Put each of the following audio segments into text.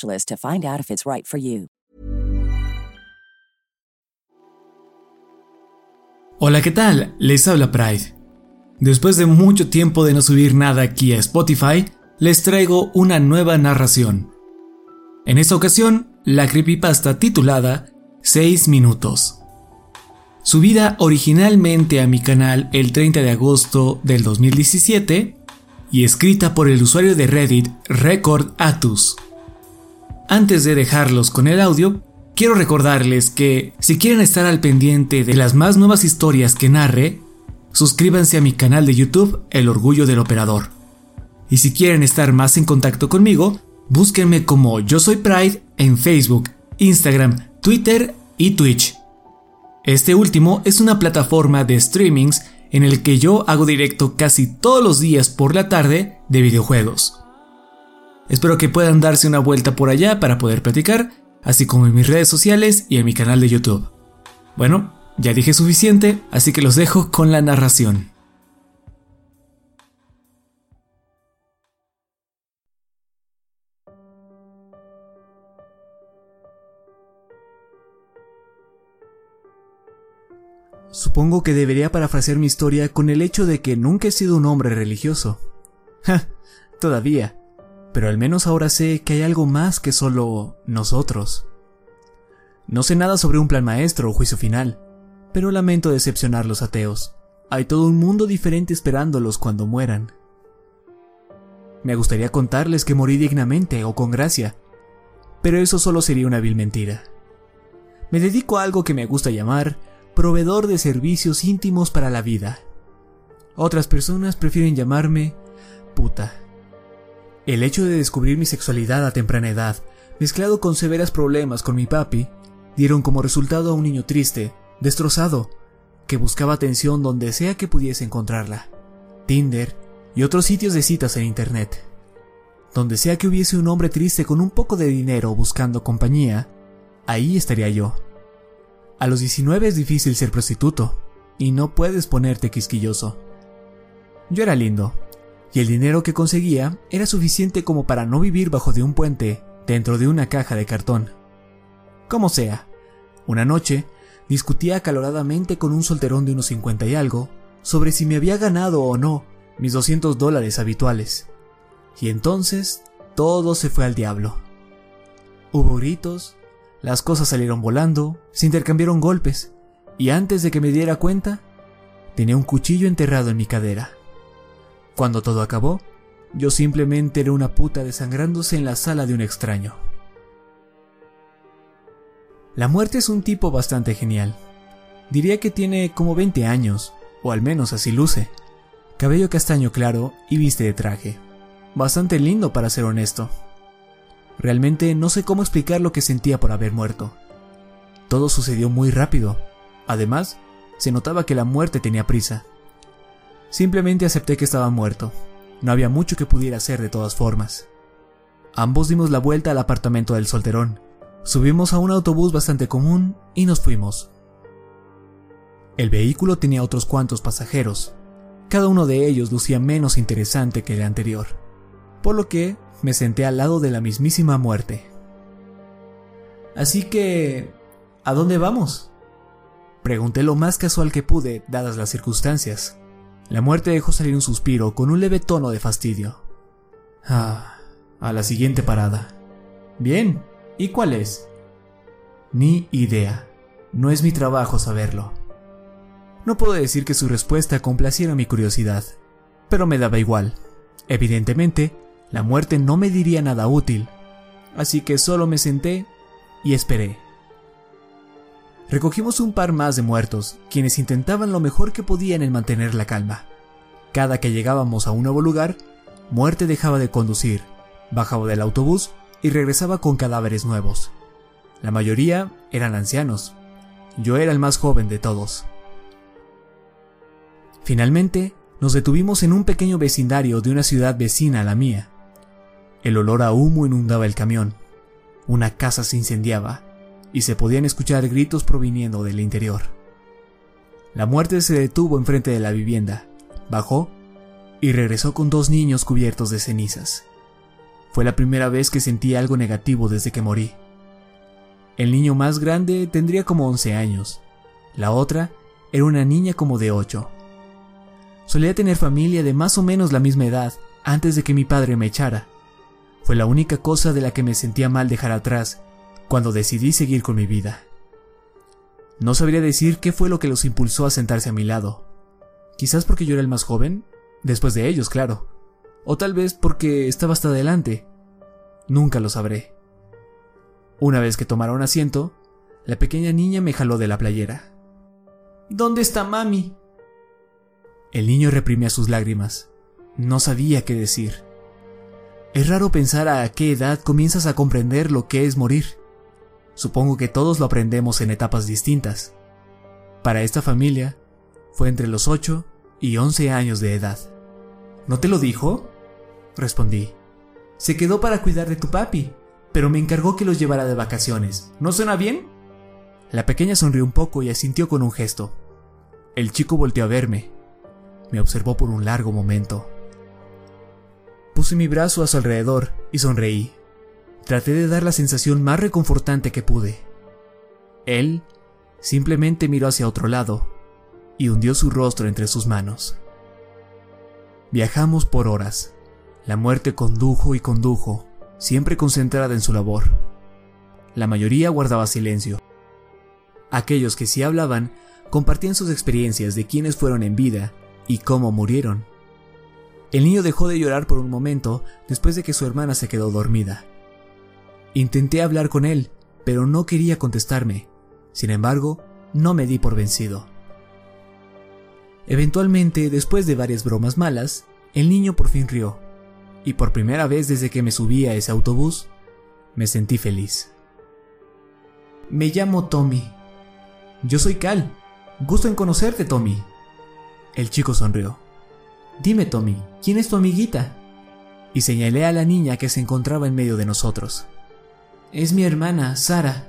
to find out if it's right. Hola, ¿qué tal? Les habla Pride. Después de mucho tiempo de no subir nada aquí a Spotify, les traigo una nueva narración. En esta ocasión, la creepypasta titulada 6 minutos. Subida originalmente a mi canal el 30 de agosto del 2017 y escrita por el usuario de Reddit Record Atus. Antes de dejarlos con el audio, quiero recordarles que si quieren estar al pendiente de las más nuevas historias que narre, suscríbanse a mi canal de YouTube El Orgullo del Operador. Y si quieren estar más en contacto conmigo, búsquenme como Yo Soy Pride en Facebook, Instagram, Twitter y Twitch. Este último es una plataforma de streamings en el que yo hago directo casi todos los días por la tarde de videojuegos. Espero que puedan darse una vuelta por allá para poder platicar, así como en mis redes sociales y en mi canal de YouTube. Bueno, ya dije suficiente, así que los dejo con la narración. Supongo que debería parafrasear mi historia con el hecho de que nunca he sido un hombre religioso. Ja, todavía pero al menos ahora sé que hay algo más que solo nosotros. No sé nada sobre un plan maestro o juicio final, pero lamento decepcionar los ateos. Hay todo un mundo diferente esperándolos cuando mueran. Me gustaría contarles que morí dignamente o con gracia, pero eso solo sería una vil mentira. Me dedico a algo que me gusta llamar proveedor de servicios íntimos para la vida. Otras personas prefieren llamarme puta. El hecho de descubrir mi sexualidad a temprana edad, mezclado con severos problemas con mi papi, dieron como resultado a un niño triste, destrozado, que buscaba atención donde sea que pudiese encontrarla. Tinder y otros sitios de citas en Internet. Donde sea que hubiese un hombre triste con un poco de dinero buscando compañía, ahí estaría yo. A los 19 es difícil ser prostituto, y no puedes ponerte quisquilloso. Yo era lindo, y el dinero que conseguía era suficiente como para no vivir bajo de un puente dentro de una caja de cartón. Como sea, una noche discutía acaloradamente con un solterón de unos 50 y algo sobre si me había ganado o no mis 200 dólares habituales. Y entonces todo se fue al diablo. Hubo gritos, las cosas salieron volando, se intercambiaron golpes, y antes de que me diera cuenta, tenía un cuchillo enterrado en mi cadera. Cuando todo acabó, yo simplemente era una puta desangrándose en la sala de un extraño. La muerte es un tipo bastante genial. Diría que tiene como 20 años, o al menos así luce. Cabello castaño claro y viste de traje. Bastante lindo para ser honesto. Realmente no sé cómo explicar lo que sentía por haber muerto. Todo sucedió muy rápido. Además, se notaba que la muerte tenía prisa. Simplemente acepté que estaba muerto. No había mucho que pudiera hacer de todas formas. Ambos dimos la vuelta al apartamento del solterón. Subimos a un autobús bastante común y nos fuimos. El vehículo tenía otros cuantos pasajeros. Cada uno de ellos lucía menos interesante que el anterior, por lo que me senté al lado de la mismísima muerte. Así que... ¿A dónde vamos? Pregunté lo más casual que pude, dadas las circunstancias. La muerte dejó salir un suspiro con un leve tono de fastidio. Ah, a la siguiente parada. Bien, ¿y cuál es? Ni idea. No es mi trabajo saberlo. No puedo decir que su respuesta complaciera mi curiosidad, pero me daba igual. Evidentemente, la muerte no me diría nada útil, así que solo me senté y esperé. Recogimos un par más de muertos, quienes intentaban lo mejor que podían en mantener la calma. Cada que llegábamos a un nuevo lugar, Muerte dejaba de conducir, bajaba del autobús y regresaba con cadáveres nuevos. La mayoría eran ancianos. Yo era el más joven de todos. Finalmente, nos detuvimos en un pequeño vecindario de una ciudad vecina a la mía. El olor a humo inundaba el camión. Una casa se incendiaba y se podían escuchar gritos proviniendo del interior. La muerte se detuvo enfrente de la vivienda, bajó y regresó con dos niños cubiertos de cenizas. Fue la primera vez que sentí algo negativo desde que morí. El niño más grande tendría como 11 años. La otra era una niña como de 8. Solía tener familia de más o menos la misma edad antes de que mi padre me echara. Fue la única cosa de la que me sentía mal dejar atrás cuando decidí seguir con mi vida. No sabría decir qué fue lo que los impulsó a sentarse a mi lado. Quizás porque yo era el más joven, después de ellos, claro. O tal vez porque estaba hasta adelante. Nunca lo sabré. Una vez que tomaron asiento, la pequeña niña me jaló de la playera. ¿Dónde está mami? El niño reprimía sus lágrimas. No sabía qué decir. Es raro pensar a qué edad comienzas a comprender lo que es morir. Supongo que todos lo aprendemos en etapas distintas. Para esta familia, fue entre los 8 y 11 años de edad. ¿No te lo dijo? Respondí. Se quedó para cuidar de tu papi, pero me encargó que los llevara de vacaciones. ¿No suena bien? La pequeña sonrió un poco y asintió con un gesto. El chico volteó a verme. Me observó por un largo momento. Puse mi brazo a su alrededor y sonreí. Traté de dar la sensación más reconfortante que pude. Él simplemente miró hacia otro lado y hundió su rostro entre sus manos. Viajamos por horas. La muerte condujo y condujo, siempre concentrada en su labor. La mayoría guardaba silencio. Aquellos que sí hablaban compartían sus experiencias de quiénes fueron en vida y cómo murieron. El niño dejó de llorar por un momento después de que su hermana se quedó dormida. Intenté hablar con él, pero no quería contestarme. Sin embargo, no me di por vencido. Eventualmente, después de varias bromas malas, el niño por fin rió, y por primera vez desde que me subí a ese autobús, me sentí feliz. Me llamo Tommy. Yo soy Cal. Gusto en conocerte, Tommy. El chico sonrió. Dime, Tommy, ¿quién es tu amiguita? Y señalé a la niña que se encontraba en medio de nosotros. Es mi hermana, Sara.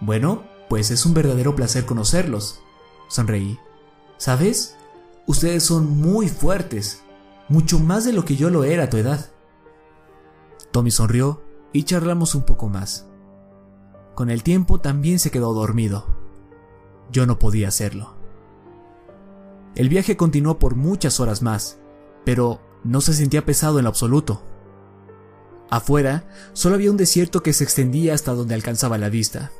Bueno, pues es un verdadero placer conocerlos, sonreí. ¿Sabes? Ustedes son muy fuertes, mucho más de lo que yo lo era a tu edad. Tommy sonrió y charlamos un poco más. Con el tiempo también se quedó dormido. Yo no podía hacerlo. El viaje continuó por muchas horas más, pero no se sentía pesado en lo absoluto. Afuera solo había un desierto que se extendía hasta donde alcanzaba la vista.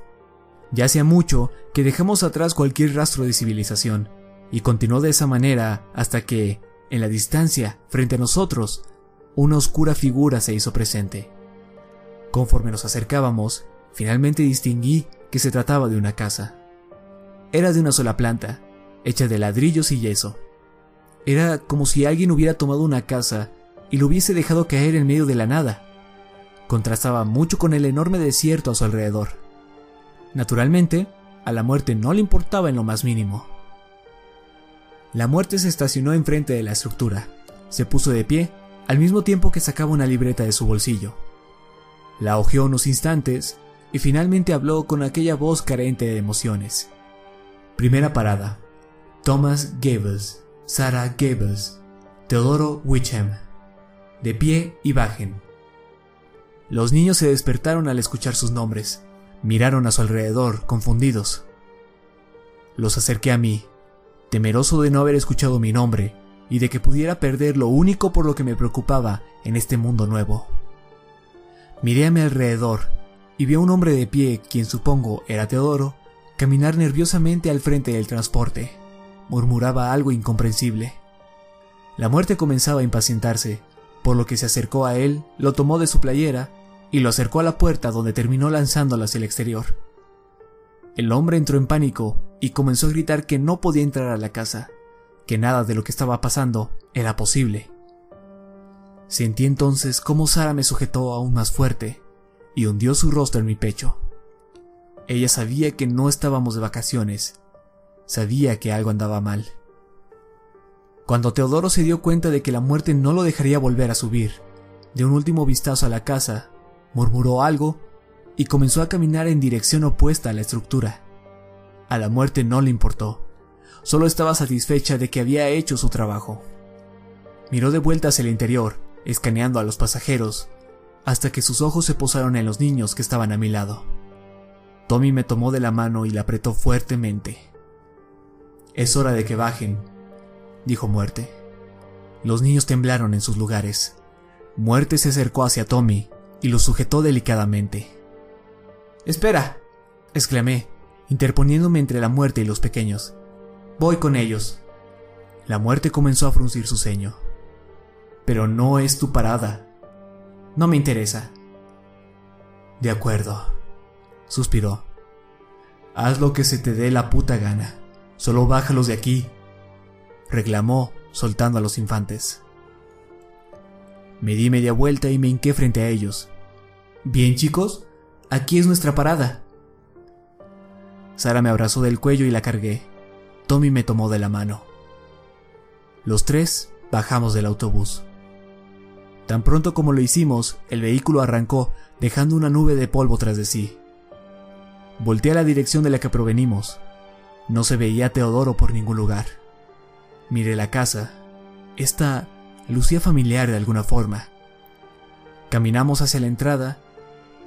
Ya hacía mucho que dejamos atrás cualquier rastro de civilización, y continuó de esa manera hasta que, en la distancia, frente a nosotros, una oscura figura se hizo presente. Conforme nos acercábamos, finalmente distinguí que se trataba de una casa. Era de una sola planta, hecha de ladrillos y yeso. Era como si alguien hubiera tomado una casa y lo hubiese dejado caer en medio de la nada. Contrastaba mucho con el enorme desierto a su alrededor. Naturalmente, a la muerte no le importaba en lo más mínimo. La muerte se estacionó enfrente de la estructura. Se puso de pie, al mismo tiempo que sacaba una libreta de su bolsillo. La hojeó unos instantes y finalmente habló con aquella voz carente de emociones. Primera parada. Thomas Gables, Sarah Gables, Teodoro Wickham. De pie y bajen. Los niños se despertaron al escuchar sus nombres. Miraron a su alrededor, confundidos. Los acerqué a mí, temeroso de no haber escuchado mi nombre y de que pudiera perder lo único por lo que me preocupaba en este mundo nuevo. Miré a mi alrededor y vio a un hombre de pie, quien supongo era Teodoro, caminar nerviosamente al frente del transporte. Murmuraba algo incomprensible. La muerte comenzaba a impacientarse, por lo que se acercó a él, lo tomó de su playera y lo acercó a la puerta donde terminó lanzándolo hacia el exterior. El hombre entró en pánico y comenzó a gritar que no podía entrar a la casa, que nada de lo que estaba pasando era posible. Sentí entonces cómo Sara me sujetó aún más fuerte y hundió su rostro en mi pecho. Ella sabía que no estábamos de vacaciones, sabía que algo andaba mal. Cuando Teodoro se dio cuenta de que la muerte no lo dejaría volver a subir, de un último vistazo a la casa, murmuró algo y comenzó a caminar en dirección opuesta a la estructura. A la muerte no le importó, solo estaba satisfecha de que había hecho su trabajo. Miró de vuelta hacia el interior, escaneando a los pasajeros, hasta que sus ojos se posaron en los niños que estaban a mi lado. Tommy me tomó de la mano y la apretó fuertemente. Es hora de que bajen, dijo Muerte. Los niños temblaron en sus lugares. Muerte se acercó hacia Tommy y lo sujetó delicadamente. Espera, exclamé, interponiéndome entre la muerte y los pequeños. Voy con ellos. La muerte comenzó a fruncir su ceño. Pero no es tu parada. No me interesa. De acuerdo, suspiró. Haz lo que se te dé la puta gana. Solo bájalos de aquí reclamó, soltando a los infantes. Me di media vuelta y me hinqué frente a ellos. Bien, chicos, aquí es nuestra parada. Sara me abrazó del cuello y la cargué. Tommy me tomó de la mano. Los tres bajamos del autobús. Tan pronto como lo hicimos, el vehículo arrancó, dejando una nube de polvo tras de sí. Volté a la dirección de la que provenimos. No se veía a Teodoro por ningún lugar. Miré la casa. Esta lucía familiar de alguna forma. Caminamos hacia la entrada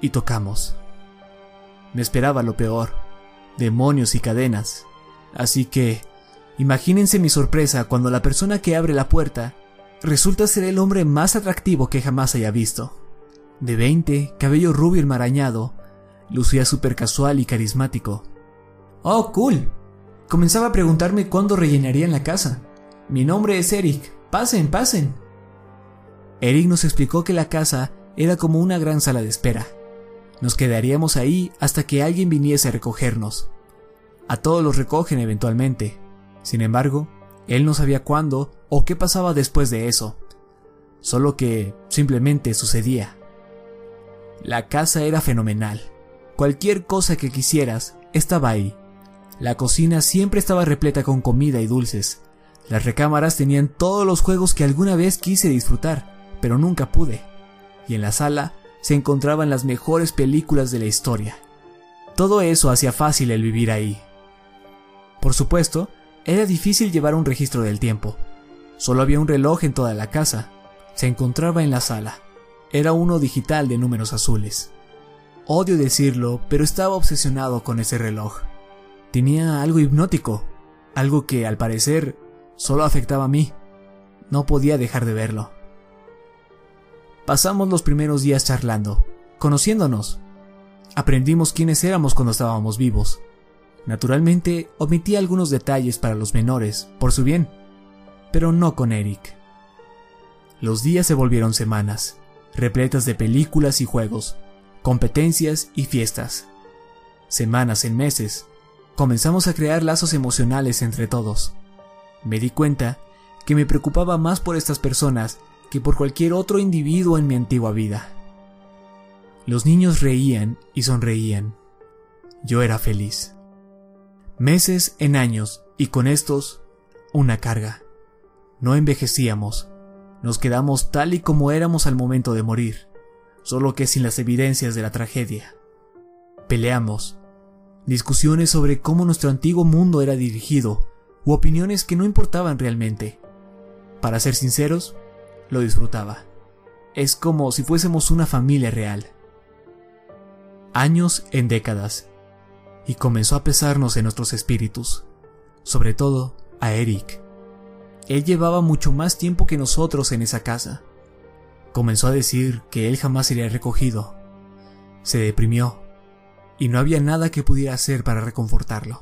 y tocamos. Me esperaba lo peor, demonios y cadenas. Así que, imagínense mi sorpresa cuando la persona que abre la puerta resulta ser el hombre más atractivo que jamás haya visto. De 20, cabello rubio enmarañado, lucía súper casual y carismático. Oh, cool. Comenzaba a preguntarme cuándo rellenarían la casa. Mi nombre es Eric. Pasen, pasen. Eric nos explicó que la casa era como una gran sala de espera. Nos quedaríamos ahí hasta que alguien viniese a recogernos. A todos los recogen eventualmente. Sin embargo, él no sabía cuándo o qué pasaba después de eso. Solo que simplemente sucedía. La casa era fenomenal. Cualquier cosa que quisieras estaba ahí. La cocina siempre estaba repleta con comida y dulces. Las recámaras tenían todos los juegos que alguna vez quise disfrutar, pero nunca pude. Y en la sala se encontraban las mejores películas de la historia. Todo eso hacía fácil el vivir ahí. Por supuesto, era difícil llevar un registro del tiempo. Solo había un reloj en toda la casa. Se encontraba en la sala. Era uno digital de números azules. Odio decirlo, pero estaba obsesionado con ese reloj. Tenía algo hipnótico, algo que al parecer solo afectaba a mí. No podía dejar de verlo. Pasamos los primeros días charlando, conociéndonos. Aprendimos quiénes éramos cuando estábamos vivos. Naturalmente, omití algunos detalles para los menores, por su bien, pero no con Eric. Los días se volvieron semanas, repletas de películas y juegos, competencias y fiestas. Semanas en meses, comenzamos a crear lazos emocionales entre todos. Me di cuenta que me preocupaba más por estas personas que por cualquier otro individuo en mi antigua vida. Los niños reían y sonreían. Yo era feliz. Meses en años y con estos una carga. No envejecíamos, nos quedamos tal y como éramos al momento de morir, solo que sin las evidencias de la tragedia. Peleamos, discusiones sobre cómo nuestro antiguo mundo era dirigido u opiniones que no importaban realmente. Para ser sinceros, lo disfrutaba. Es como si fuésemos una familia real. Años en décadas. Y comenzó a pesarnos en nuestros espíritus. Sobre todo a Eric. Él llevaba mucho más tiempo que nosotros en esa casa. Comenzó a decir que él jamás sería recogido, Se deprimió, y no había nada que pudiera hacer para reconfortarlo.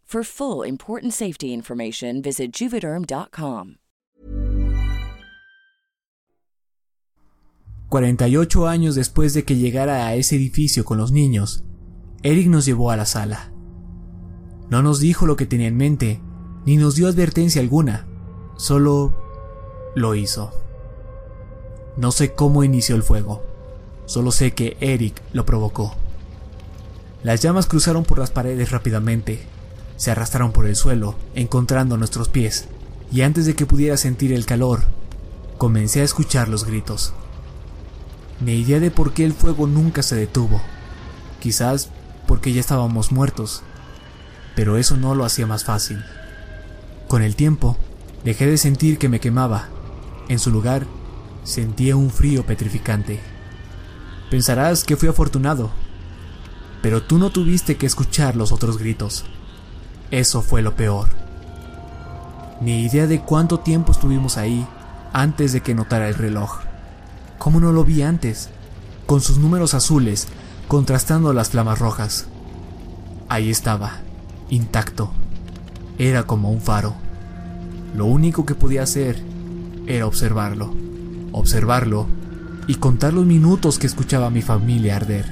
For full important safety information, visit juvederm.com. 48 años después de que llegara a ese edificio con los niños, Eric nos llevó a la sala. No nos dijo lo que tenía en mente, ni nos dio advertencia alguna, solo lo hizo. No sé cómo inició el fuego, solo sé que Eric lo provocó. Las llamas cruzaron por las paredes rápidamente, se arrastraron por el suelo, encontrando nuestros pies, y antes de que pudiera sentir el calor, comencé a escuchar los gritos. Ni idea de por qué el fuego nunca se detuvo. Quizás porque ya estábamos muertos, pero eso no lo hacía más fácil. Con el tiempo, dejé de sentir que me quemaba. En su lugar, sentía un frío petrificante. Pensarás que fui afortunado, pero tú no tuviste que escuchar los otros gritos. Eso fue lo peor. Ni idea de cuánto tiempo estuvimos ahí antes de que notara el reloj. ¿Cómo no lo vi antes? Con sus números azules contrastando las flamas rojas. Ahí estaba, intacto. Era como un faro. Lo único que podía hacer era observarlo, observarlo y contar los minutos que escuchaba a mi familia arder.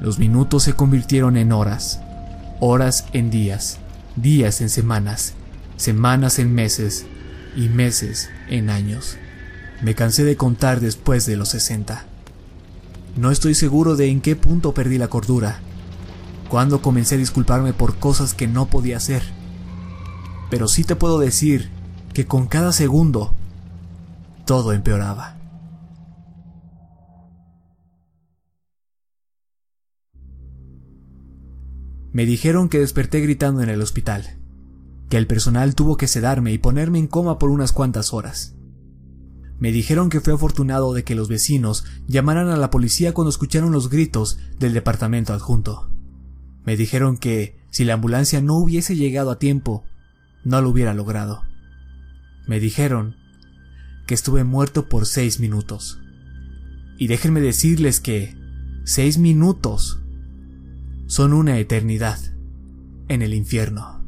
Los minutos se convirtieron en horas, horas en días, días en semanas, semanas en meses y meses en años. Me cansé de contar después de los 60. No estoy seguro de en qué punto perdí la cordura, cuando comencé a disculparme por cosas que no podía hacer. Pero sí te puedo decir que con cada segundo todo empeoraba. Me dijeron que desperté gritando en el hospital, que el personal tuvo que sedarme y ponerme en coma por unas cuantas horas. Me dijeron que fue afortunado de que los vecinos llamaran a la policía cuando escucharon los gritos del departamento adjunto. Me dijeron que si la ambulancia no hubiese llegado a tiempo, no lo hubiera logrado. Me dijeron que estuve muerto por seis minutos. Y déjenme decirles que seis minutos son una eternidad en el infierno.